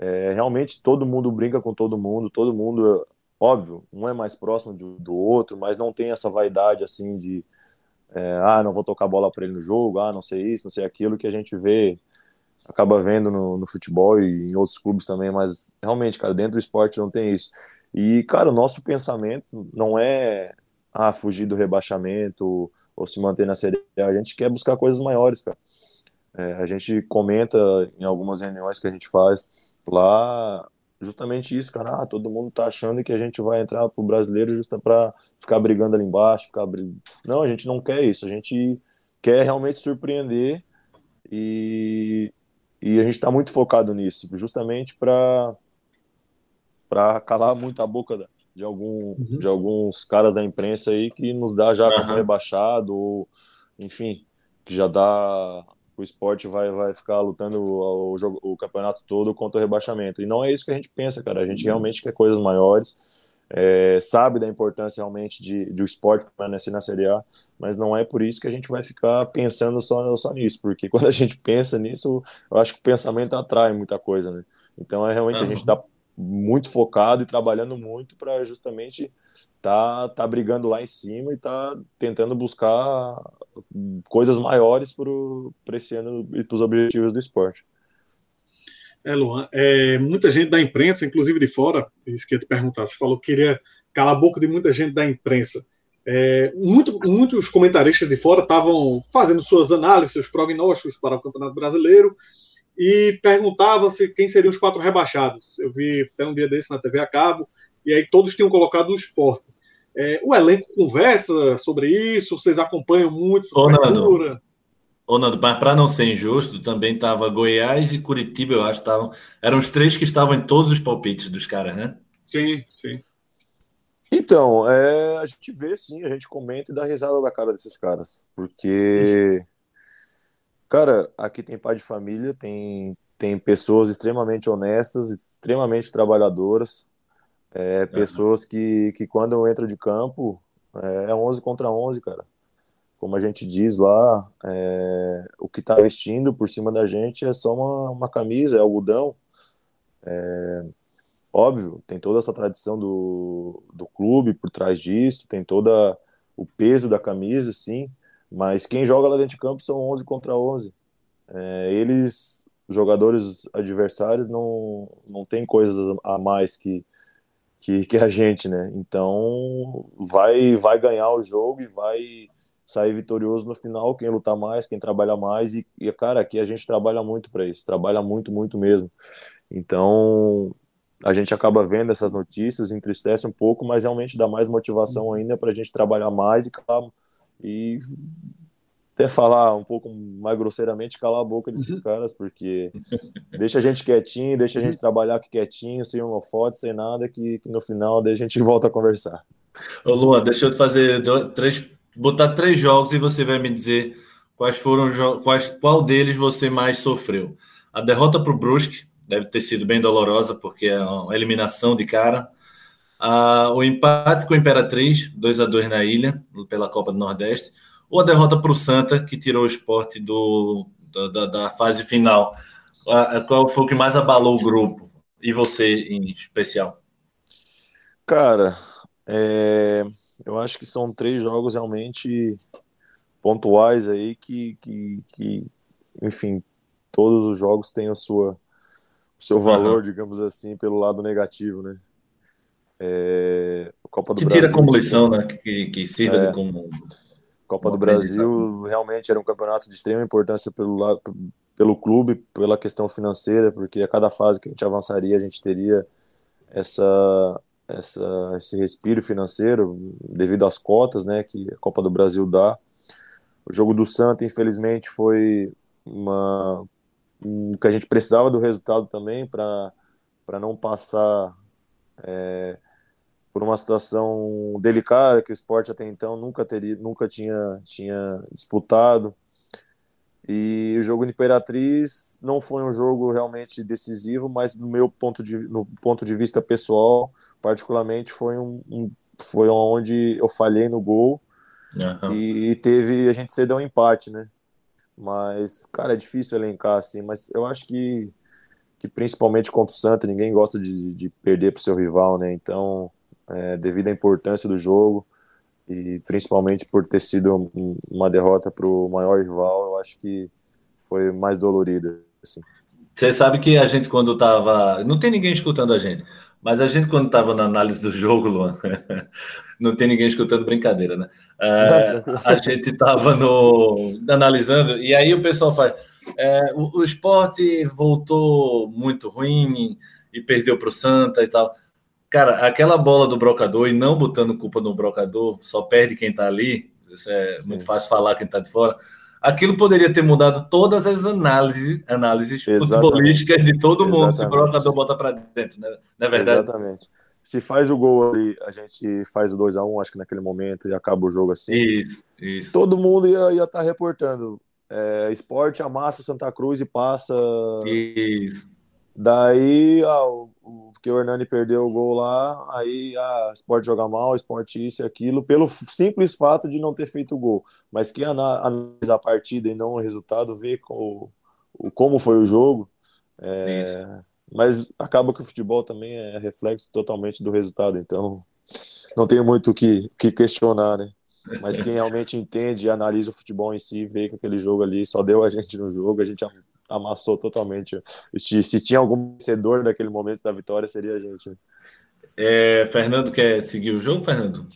[SPEAKER 2] É, realmente todo mundo brinca com todo mundo, todo mundo Óbvio, um é mais próximo de, do outro, mas não tem essa vaidade assim de é, ah, não vou tocar bola para ele no jogo, ah, não sei isso, não sei aquilo que a gente vê, acaba vendo no, no, futebol e em outros clubes também, mas realmente, cara, dentro do esporte não tem isso. E, cara, o nosso pensamento não é ah, fugir do rebaixamento ou se manter na Série A, a gente quer buscar coisas maiores, cara. É, a gente comenta em algumas reuniões que a gente faz lá justamente isso, cara. Ah, todo mundo tá achando que a gente vai entrar pro brasileiro justo para ficar brigando ali embaixo, ficar brig... Não, a gente não quer isso. A gente quer realmente surpreender e, e a gente está muito focado nisso, justamente para para calar muito a boca de, algum, uhum. de alguns caras da imprensa aí que nos dá já como rebaixado, ou, enfim, que já dá o esporte vai, vai ficar lutando o, o, o, campeonato todo contra o rebaixamento. E não é isso que a gente pensa, cara. A gente realmente quer coisas maiores, é, sabe da importância realmente de, de o esporte permanecer na Série A, mas não é por isso que a gente vai ficar pensando só, só nisso, porque quando a gente pensa nisso, eu acho que o pensamento atrai muita coisa, né? Então é realmente uhum. a gente está muito focado e trabalhando muito para justamente tá, tá brigando lá em cima e tá tentando buscar coisas maiores para esse ano e para os objetivos do esporte.
[SPEAKER 3] É, Luan, é, muita gente da imprensa, inclusive de fora, isso que eu ia te perguntar, você falou que queria calar a boca de muita gente da imprensa. É, muito, muitos comentaristas de fora estavam fazendo suas análises, seus prognósticos para o Campeonato Brasileiro e perguntavam se quem seriam os quatro rebaixados. Eu vi até um dia desse na TV a cabo, e aí todos tinham colocado o esporte. É, o elenco conversa sobre isso, vocês acompanham muito essa
[SPEAKER 1] cobertura? Ô, Nando, mas para não ser injusto, também estava Goiás e Curitiba, eu acho, estavam. Eram os três que estavam em todos os palpites dos caras, né?
[SPEAKER 3] Sim, sim.
[SPEAKER 2] Então, é, a gente vê sim, a gente comenta e dá risada da cara desses caras. Porque, cara, aqui tem pai de família, tem, tem pessoas extremamente honestas, extremamente trabalhadoras. É, pessoas que, que quando entram de campo é 11 contra 11, cara. Como a gente diz lá, é, o que está vestindo por cima da gente é só uma, uma camisa, é algodão. É, óbvio, tem toda essa tradição do, do clube por trás disso, tem toda o peso da camisa, sim, mas quem joga lá dentro de campo são 11 contra 11. É, eles jogadores adversários não, não tem coisas a mais que, que, que a gente, né? Então vai, vai ganhar o jogo e vai sair vitorioso no final quem lutar mais, quem trabalha mais e, e cara, aqui a gente trabalha muito para isso, trabalha muito, muito mesmo. Então a gente acaba vendo essas notícias, entristece um pouco, mas realmente dá mais motivação ainda para a gente trabalhar mais e, e até falar um pouco mais grosseiramente, calar a boca desses uhum. caras, porque deixa a gente quietinho, deixa a gente trabalhar aqui quietinho, sem uma foto, sem nada, que, que no final daí a gente volta a conversar.
[SPEAKER 1] Ô Luan, deixa eu te fazer três, botar três jogos e você vai me dizer quais foram quais, qual deles você mais sofreu. A derrota para o Brusque deve ter sido bem dolorosa, porque é uma eliminação de cara. Ah, o empate com a Imperatriz, 2 a 2 na ilha, pela Copa do Nordeste ou a derrota para o Santa, que tirou o esporte do, da, da, fase final? Qual foi o que mais abalou o grupo? E você em especial?
[SPEAKER 2] Cara, é, eu acho que são três jogos realmente pontuais aí que, que, que enfim, todos os jogos têm a sua, o seu valor, uhum. digamos assim, pelo lado negativo, né?
[SPEAKER 1] É, Copa do que Brasil, tira como lição, né? Que, que sirva é, como
[SPEAKER 2] Copa do Brasil realmente era um campeonato de extrema importância pelo lado, pelo clube, pela questão financeira, porque a cada fase que a gente avançaria, a gente teria essa, essa, esse respiro financeiro devido às cotas, né, que a Copa do Brasil dá. O jogo do Santa, infelizmente, foi uma um, que a gente precisava do resultado também para para não passar é, por uma situação delicada que o esporte até então nunca teria, nunca tinha, tinha disputado. E o jogo de Imperatriz não foi um jogo realmente decisivo, mas no meu ponto de, no ponto de vista pessoal, particularmente, foi um, um foi onde eu falhei no gol uhum. e, e, teve a gente cedeu um empate, né? Mas cara, é difícil elencar assim, mas eu acho que que principalmente contra o Santa ninguém gosta de, de perder para o seu rival, né? Então é, devido à importância do jogo e principalmente por ter sido uma derrota para o maior rival, eu acho que foi mais dolorida. Assim.
[SPEAKER 1] Você sabe que a gente quando estava, não tem ninguém escutando a gente, mas a gente quando estava na análise do jogo, Luan, não tem ninguém escutando brincadeira, né? É, a gente estava no analisando e aí o pessoal faz, é, o, o esporte voltou muito ruim e perdeu para o Santa e tal. Cara, aquela bola do brocador e não botando culpa no brocador, só perde quem tá ali. Isso é Sim. muito fácil falar quem tá de fora. Aquilo poderia ter mudado todas as análises, análises futebolísticas de todo mundo Exatamente. se o brocador bota para dentro, né? Não é verdade?
[SPEAKER 2] Exatamente. Se faz o gol ali, a gente faz o 2 a 1 um, acho que naquele momento, e acaba o jogo assim.
[SPEAKER 1] Isso, isso.
[SPEAKER 2] Todo mundo ia estar tá reportando. É, esporte amassa o Santa Cruz e passa.
[SPEAKER 1] Isso.
[SPEAKER 2] Daí, ah, o, o, que o Hernani perdeu o gol lá, aí ah, esporte joga mal, esporte isso e aquilo, pelo simples fato de não ter feito o gol. Mas quem analisa a partida e não o resultado, vê o, o como foi o jogo. É, mas acaba que o futebol também é reflexo totalmente do resultado, então não tenho muito o que, que questionar, né? Mas quem realmente entende e analisa o futebol em si, vê que aquele jogo ali só deu a gente no jogo, a gente amassou totalmente. Se tinha algum vencedor daquele momento da vitória, seria a gente.
[SPEAKER 1] É, Fernando quer seguir o jogo, Fernando?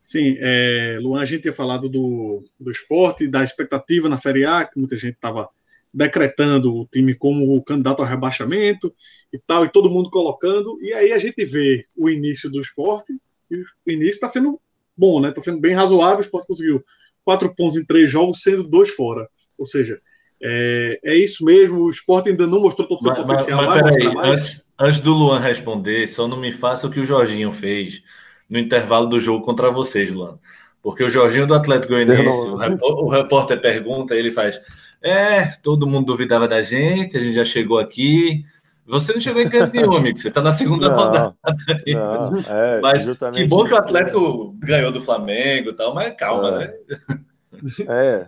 [SPEAKER 3] Sim, é, Luan, a gente tinha falado do, do esporte, da expectativa na Série A, que muita gente estava decretando o time como o candidato ao rebaixamento e tal, e todo mundo colocando. E aí a gente vê o início do esporte, e o início está sendo bom, né? Está sendo bem razoável. O esporte conseguiu quatro pontos em três jogos, sendo dois fora. Ou seja, é, é isso mesmo, o esporte ainda não mostrou todo o seu mas, potencial.
[SPEAKER 1] Mas, mas peraí, antes, antes do Luan responder, só não me faça o que o Jorginho fez no intervalo do jogo contra vocês, Luan. Porque o Jorginho do Atlético Goianiense, o, repórter pergunta, ele faz: É, todo mundo duvidava da gente, a gente já chegou aqui. Você não chegou em canto nenhum, amigo. Você está na segunda não, rodada. Não, é, mas que bom que o Atlético ganhou do Flamengo e tal, mas calma,
[SPEAKER 2] é. né? É,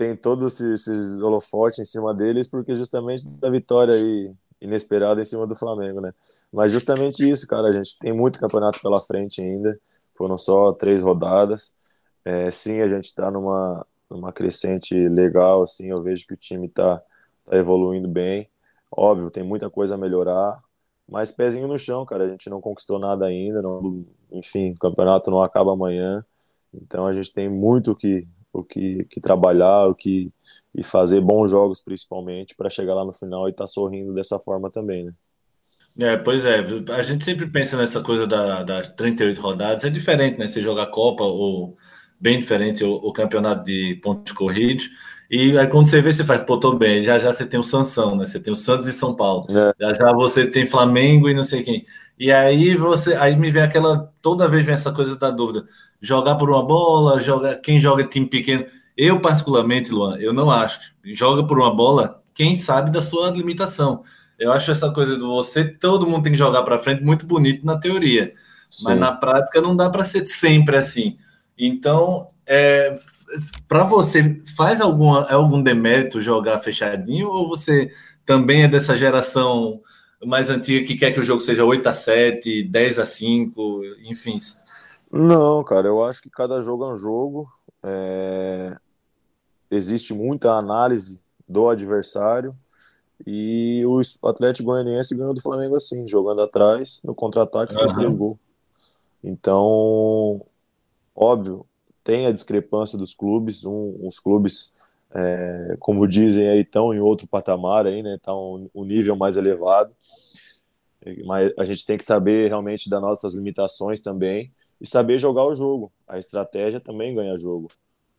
[SPEAKER 2] tem todos esses holofotes em cima deles, porque justamente da vitória aí inesperada em cima do Flamengo, né? Mas justamente isso, cara, a gente tem muito campeonato pela frente ainda, foram só três rodadas. É, sim, a gente está numa, numa crescente legal, assim, eu vejo que o time está tá evoluindo bem. Óbvio, tem muita coisa a melhorar, mas pezinho no chão, cara. A gente não conquistou nada ainda. Não, enfim, o campeonato não acaba amanhã. Então a gente tem muito que, o que, que trabalhar, o que e fazer bons jogos, principalmente, para chegar lá no final e estar tá sorrindo dessa forma também, né?
[SPEAKER 1] É, pois é, a gente sempre pensa nessa coisa da, das 38 rodadas, é diferente, né? Você jogar Copa ou bem diferente o, o campeonato de pontos corridos. E aí quando você vê, você faz, pô, tô bem, já já você tem o Sansão, né? Você tem o Santos e São Paulo. É. Já já você tem Flamengo e não sei quem. E aí você, aí me vem aquela, toda vez vem essa coisa da dúvida. Jogar por uma bola, joga, quem joga time pequeno. Eu particularmente, Luan, eu não acho. Joga por uma bola, quem sabe da sua limitação. Eu acho essa coisa do você, todo mundo tem que jogar para frente muito bonito na teoria, Sim. mas na prática não dá para ser sempre assim. Então, é, para você, faz alguma, é algum demérito jogar fechadinho ou você também é dessa geração mais antiga que quer que o jogo seja 8 a 7, 10 a 5, enfim?
[SPEAKER 2] Não, cara, eu acho que cada jogo é um jogo. É... Existe muita análise do adversário e o Atlético Goianiense ganhou do Flamengo assim, jogando atrás, no contra-ataque, fez uhum. três gols. Então, óbvio, tem a discrepância dos clubes, um, uns clubes, é, como dizem aí, estão em outro patamar aí, né, estão um, um nível mais elevado, mas a gente tem que saber realmente das nossas limitações também e saber jogar o jogo. A estratégia também ganha jogo.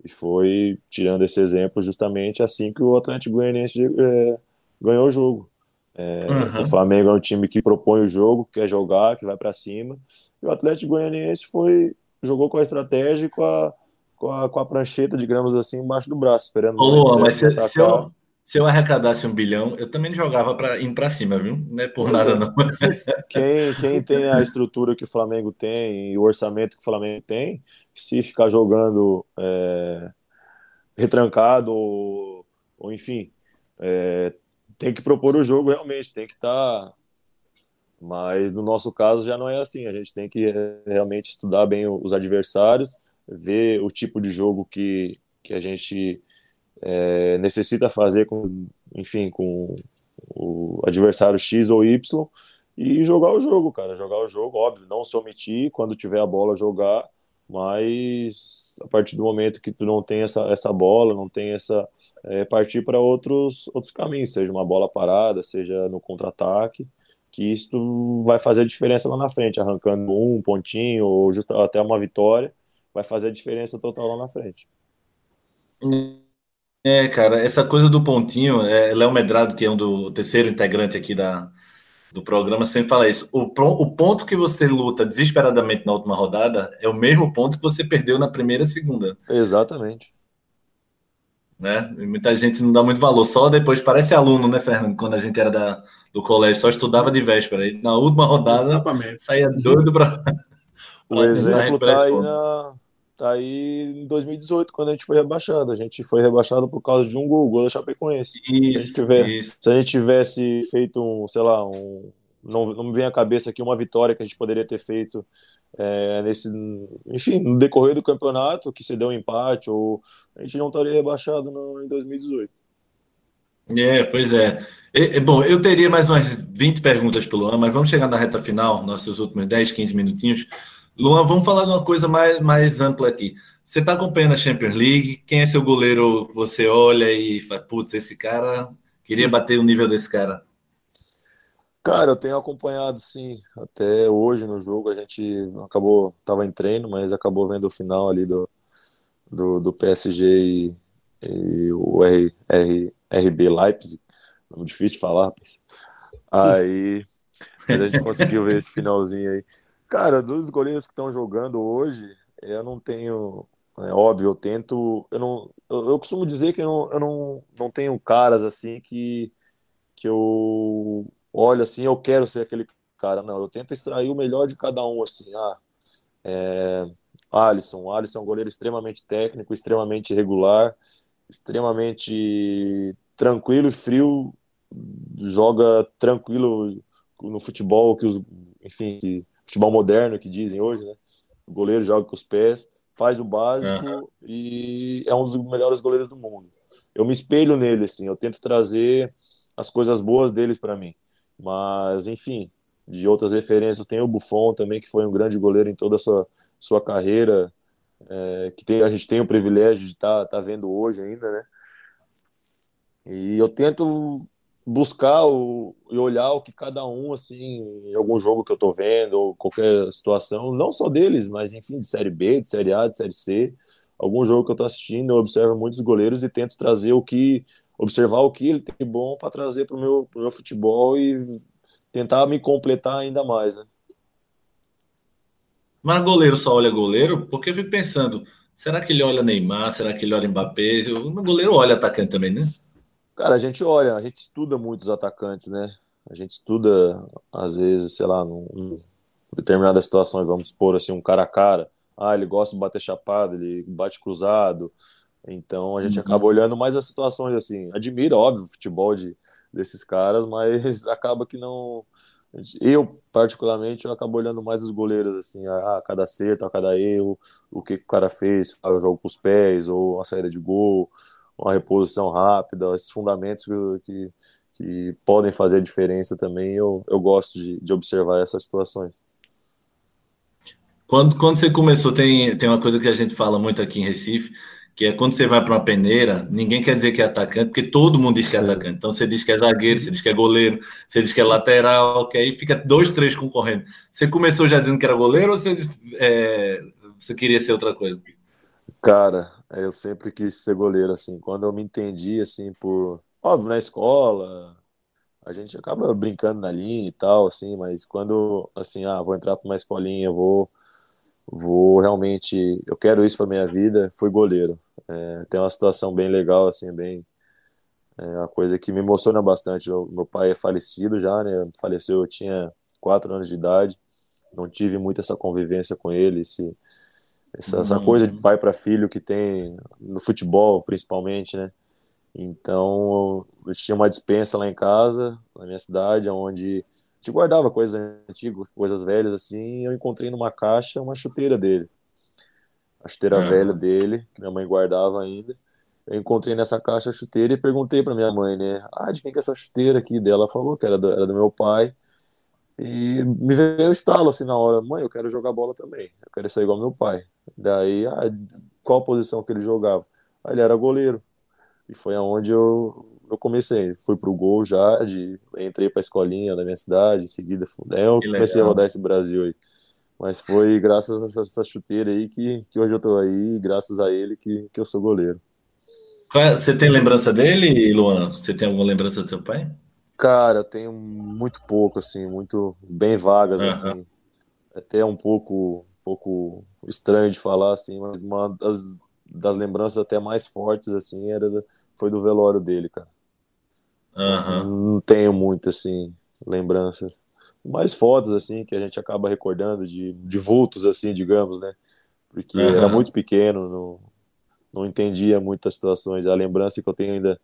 [SPEAKER 2] E foi, tirando esse exemplo, justamente assim que o Atlético Goianiense é, ganhou o jogo. É, uhum. O Flamengo é um time que propõe o jogo, quer jogar, que vai para cima. E o Atlético Goianiense foi jogou com a estratégia e com a, com a, com a prancheta, digamos assim, embaixo do braço, esperando.
[SPEAKER 1] Ô, Luan, mas se, se, eu, se eu arrecadasse um bilhão, eu também jogava para ir para cima, viu? Não é por nada, não.
[SPEAKER 2] Quem, quem tem a estrutura que o Flamengo tem e o orçamento que o Flamengo tem, se ficar jogando é, retrancado ou, ou enfim, é, tem que propor o jogo realmente, tem que estar tá mas no nosso caso já não é assim. A gente tem que eh, realmente estudar bem os adversários, ver o tipo de jogo que, que a gente é, necessita fazer com, enfim, com o adversário X ou Y e jogar o jogo, cara. Jogar o jogo, óbvio, não se omitir quando tiver a bola jogar, mas a partir do momento que tu não tem essa, essa bola, não tem essa. É, partir para outros, outros caminhos, seja uma bola parada, seja no contra-ataque que isso vai fazer a diferença lá na frente, arrancando um pontinho ou até uma vitória, vai fazer a diferença total lá na frente.
[SPEAKER 1] É, cara, essa coisa do pontinho, é, Léo Medrado, que é um do terceiro integrante aqui da, do programa, sempre fala isso. O, o ponto que você luta desesperadamente na última rodada é o mesmo ponto que você perdeu na primeira e segunda.
[SPEAKER 2] Exatamente
[SPEAKER 1] né? E muita gente não dá muito valor. Só depois parece aluno, né, Fernando? Quando a gente era da, do colégio, só estudava de véspera. E na última rodada Exatamente. saía doido para.
[SPEAKER 2] o exemplo tá aí, na, tá aí em 2018, quando a gente foi rebaixado. A gente foi rebaixado por causa de um gol, gol da Chapecoense. Isso, se, a isso. se a gente tivesse feito um, sei lá, um. Não, não me vem à cabeça aqui uma vitória que a gente poderia ter feito é, nesse, enfim, no decorrer do campeonato, que se deu um empate, ou a gente não estaria rebaixado no, em 2018.
[SPEAKER 1] É, pois é. E, bom, eu teria mais umas 20 perguntas para o Luan, mas vamos chegar na reta final, nossos últimos 10, 15 minutinhos. Luan, vamos falar de uma coisa mais, mais ampla aqui. Você está acompanhando a Champions League? Quem é seu goleiro? Você olha e fala, putz, esse cara, queria bater o nível desse cara.
[SPEAKER 2] Cara, eu tenho acompanhado sim, até hoje no jogo a gente acabou, tava em treino, mas acabou vendo o final ali do, do, do PSG e, e o R, R, RB Leipzig, nome difícil de falar, aí a gente conseguiu ver esse finalzinho aí. Cara, dos goleiros que estão jogando hoje, eu não tenho, é óbvio, eu tento, eu não, eu, eu costumo dizer que eu não, eu não, não tenho caras assim que, que eu olho assim, eu quero ser aquele cara. Não, eu tento extrair o melhor de cada um, assim. Ah, é, Alisson. Alisson é um goleiro extremamente técnico, extremamente regular, extremamente tranquilo e frio, joga tranquilo no futebol, que os, enfim, que, futebol moderno que dizem hoje, né? O goleiro joga com os pés, faz o básico uhum. e é um dos melhores goleiros do mundo. eu me espelho nele, assim, eu tento trazer as coisas boas deles para mim. Mas, enfim, de outras referências, tem o Buffon também, que foi um grande goleiro em toda a sua, sua carreira, é, que tem, a gente tem o privilégio de estar tá, tá vendo hoje ainda, né? E eu tento buscar o, e olhar o que cada um, assim, em algum jogo que eu tô vendo, ou qualquer situação, não só deles, mas enfim, de Série B, de Série A, de Série C, algum jogo que eu tô assistindo, eu observo muitos goleiros e tento trazer o que, observar o que ele tem bom para trazer para o meu, meu futebol e tentar me completar ainda mais, né?
[SPEAKER 1] Mas goleiro só olha goleiro? Porque eu fico pensando, será que ele olha Neymar? Será que ele olha Mbappé? O goleiro olha atacante também, né?
[SPEAKER 2] Cara, a gente olha, a gente estuda muitos atacantes, né? A gente estuda, às vezes, sei lá, em determinadas situações, vamos supor assim, um cara a cara. Ah, ele gosta de bater chapado, ele bate cruzado. Então a gente uhum. acaba olhando mais as situações assim. Admira, óbvio, o futebol de, desses caras, mas acaba que não. Eu, particularmente, eu acabo olhando mais os goleiros, assim, a, a cada acerto, a cada erro, o que, que o cara fez, o jogo com os pés, ou a saída de gol, uma reposição rápida, esses fundamentos que, que, que, podem fazer a diferença também, eu, eu gosto de, de observar essas situações.
[SPEAKER 1] Quando, quando você começou, tem, tem uma coisa que a gente fala muito aqui em Recife, que é quando você vai para uma peneira, ninguém quer dizer que é atacante, porque todo mundo diz que é atacante. Então você diz que é zagueiro, você diz que é goleiro, você diz que é lateral, que aí fica dois, três concorrendo. Você começou já dizendo que era goleiro ou você, é, você queria ser outra coisa?
[SPEAKER 2] Cara, eu sempre quis ser goleiro, assim. Quando eu me entendi, assim, por. Óbvio, na escola, a gente acaba brincando na linha e tal, assim, mas quando, assim, ah, vou entrar para uma escolinha, vou vou realmente, eu quero isso para minha vida, fui goleiro. É, tem uma situação bem legal, assim, bem, é uma coisa que me emociona bastante. Eu, meu pai é falecido já, né? Faleceu, eu tinha quatro anos de idade, não tive muito essa convivência com ele, esse, essa, uhum. essa coisa de pai para filho que tem no futebol, principalmente, né? Então, eu tinha uma dispensa lá em casa, na minha cidade, onde gente guardava coisas antigas, coisas velhas assim, eu encontrei numa caixa uma chuteira dele. A chuteira uhum. velha dele, que minha mãe guardava ainda. Eu encontrei nessa caixa a chuteira e perguntei para minha mãe, né? Ah, de quem que é essa chuteira aqui? Dela falou que era do, era do meu pai. E me veio o estalo assim na hora, mãe, eu quero jogar bola também. Eu quero ser igual meu pai. Daí, ah, qual posição que ele jogava? Ah, ele era goleiro. E foi aonde eu eu comecei, fui pro gol já, de, entrei pra escolinha da minha cidade, em seguida aí eu comecei a rodar esse Brasil aí. Mas foi graças a essa, essa chuteira aí que, que hoje eu tô aí, graças a ele que, que eu sou goleiro.
[SPEAKER 1] É, você tem lembrança dele, Luan? Você tem alguma lembrança do seu pai?
[SPEAKER 2] Cara, eu tenho muito pouco, assim, muito bem vagas, uhum. assim. Até um pouco, um pouco estranho de falar, assim, mas uma das, das lembranças até mais fortes, assim, era foi do velório dele, cara.
[SPEAKER 1] Uhum.
[SPEAKER 2] Não tenho muito, assim, lembranças. Mais fotos, assim, que a gente acaba recordando de, de vultos, assim, digamos, né? Porque uhum. era muito pequeno, não, não entendia muitas situações. A lembrança que eu tenho ainda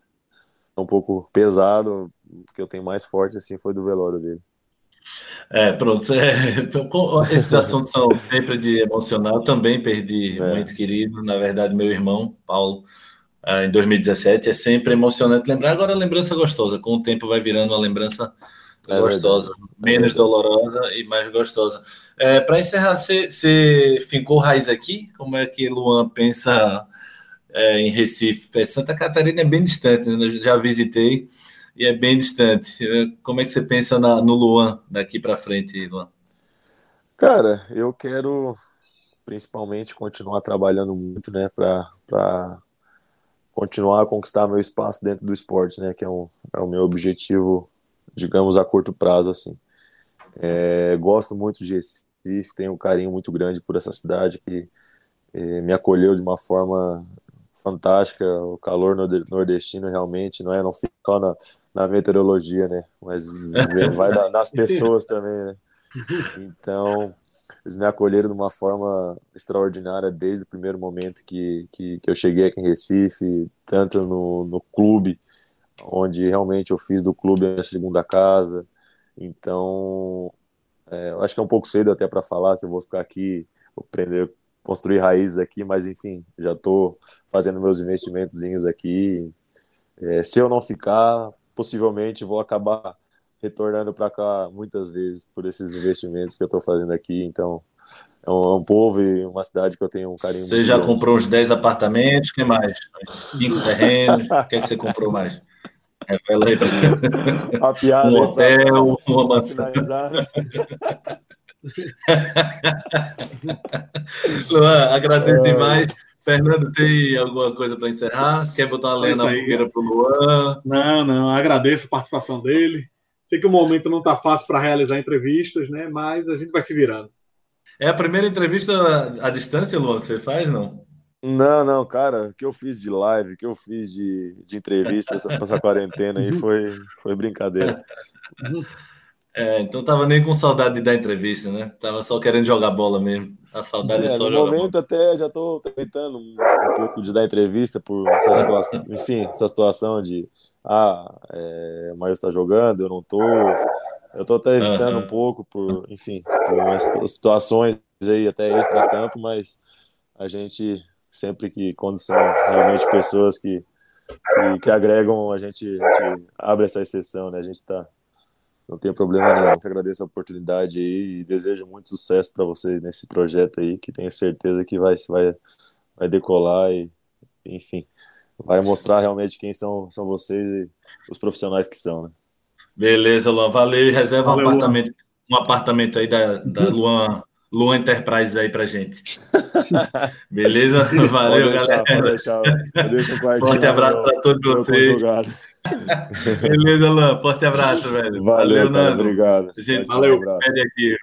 [SPEAKER 2] é um pouco pesado, que eu tenho mais forte, assim, foi do velório dele.
[SPEAKER 1] É, pronto. É, esses assuntos são sempre de emocional. Eu também perdi é. muito querido, na verdade, meu irmão, Paulo uh, em 2017. É sempre emocionante lembrar. Agora, a lembrança gostosa, com o tempo vai virando uma lembrança é gostosa, verdade. menos é dolorosa e mais gostosa. É, Para encerrar, você fincou raiz aqui? Como é que Luan pensa é, em Recife? É, Santa Catarina é bem distante, né? Eu já visitei e é bem distante. Como é que você pensa na, no Luan daqui para frente, Luan?
[SPEAKER 2] Cara, eu quero principalmente continuar trabalhando muito, né, para continuar a conquistar meu espaço dentro do esporte, né? Que é, um, é o meu objetivo, digamos, a curto prazo, assim. É, gosto muito de Recife, tenho um carinho muito grande por essa cidade que é, me acolheu de uma forma fantástica. O calor nordestino realmente não é, não fica só na, na meteorologia, né? Mas vai nas pessoas também, né? Então, eles me acolheram de uma forma extraordinária desde o primeiro momento que, que, que eu cheguei aqui em Recife, tanto no, no clube, onde realmente eu fiz do clube a segunda casa. Então, é, eu acho que é um pouco cedo até para falar se eu vou ficar aqui, vou aprender, construir raízes aqui, mas enfim, já estou fazendo meus investimentos aqui é, se eu não ficar, possivelmente vou acabar retornando para cá muitas vezes por esses investimentos que eu estou fazendo aqui. Então, é um, é um, povo e uma cidade que eu tenho um carinho
[SPEAKER 1] Você já grande. comprou uns 10 apartamentos? O que mais? Cinco terrenos? O que, é que você comprou mais? Revela aí pra mim.
[SPEAKER 2] A piada
[SPEAKER 1] um hotel, pra, uma mansão. Luan, agradeço é... demais. Fernando, tem alguma coisa para encerrar? Quer botar uma lenha na fogueira para o Luan?
[SPEAKER 3] Não, não. Agradeço a participação dele. Sei que o momento não está fácil para realizar entrevistas, né? Mas a gente vai se virando.
[SPEAKER 1] É a primeira entrevista à distância, Luan, que você faz, não?
[SPEAKER 2] Não, não, cara, o que eu fiz de live, o que eu fiz de, de entrevista essa, essa quarentena aí foi, foi brincadeira.
[SPEAKER 1] É, então tava nem com saudade de dar entrevista, né? Tava só querendo jogar bola mesmo. A saudade é, é só
[SPEAKER 2] no jogar momento bola. até já tô tentando um, um, pouco de dar entrevista por essa situação, enfim, essa situação de ah, é, o Maio está jogando, eu não tô. Eu tô até evitando uhum. um pouco por, enfim, por situações aí até extra-campo, mas a gente sempre que quando são realmente pessoas que, que, que agregam, a gente, a gente abre essa exceção, né? A gente tá não tem problema nenhum. Eu agradeço a oportunidade aí e desejo muito sucesso para vocês nesse projeto aí, que tenho certeza que vai, vai, vai decolar e, enfim, vai mostrar realmente quem são, são vocês e os profissionais que são, né?
[SPEAKER 1] Beleza, Luan. Valeu. Reserva Valeu, um apartamento, um apartamento aí da, da Luan, Luan Enterprise aí pra gente. Beleza? Valeu, deixar, galera. Forte abraço para todos vocês. Beleza, Lan. Forte abraço, velho.
[SPEAKER 2] Valeu, valeu cara, Obrigado.
[SPEAKER 1] Gente, valeu. Um aqui.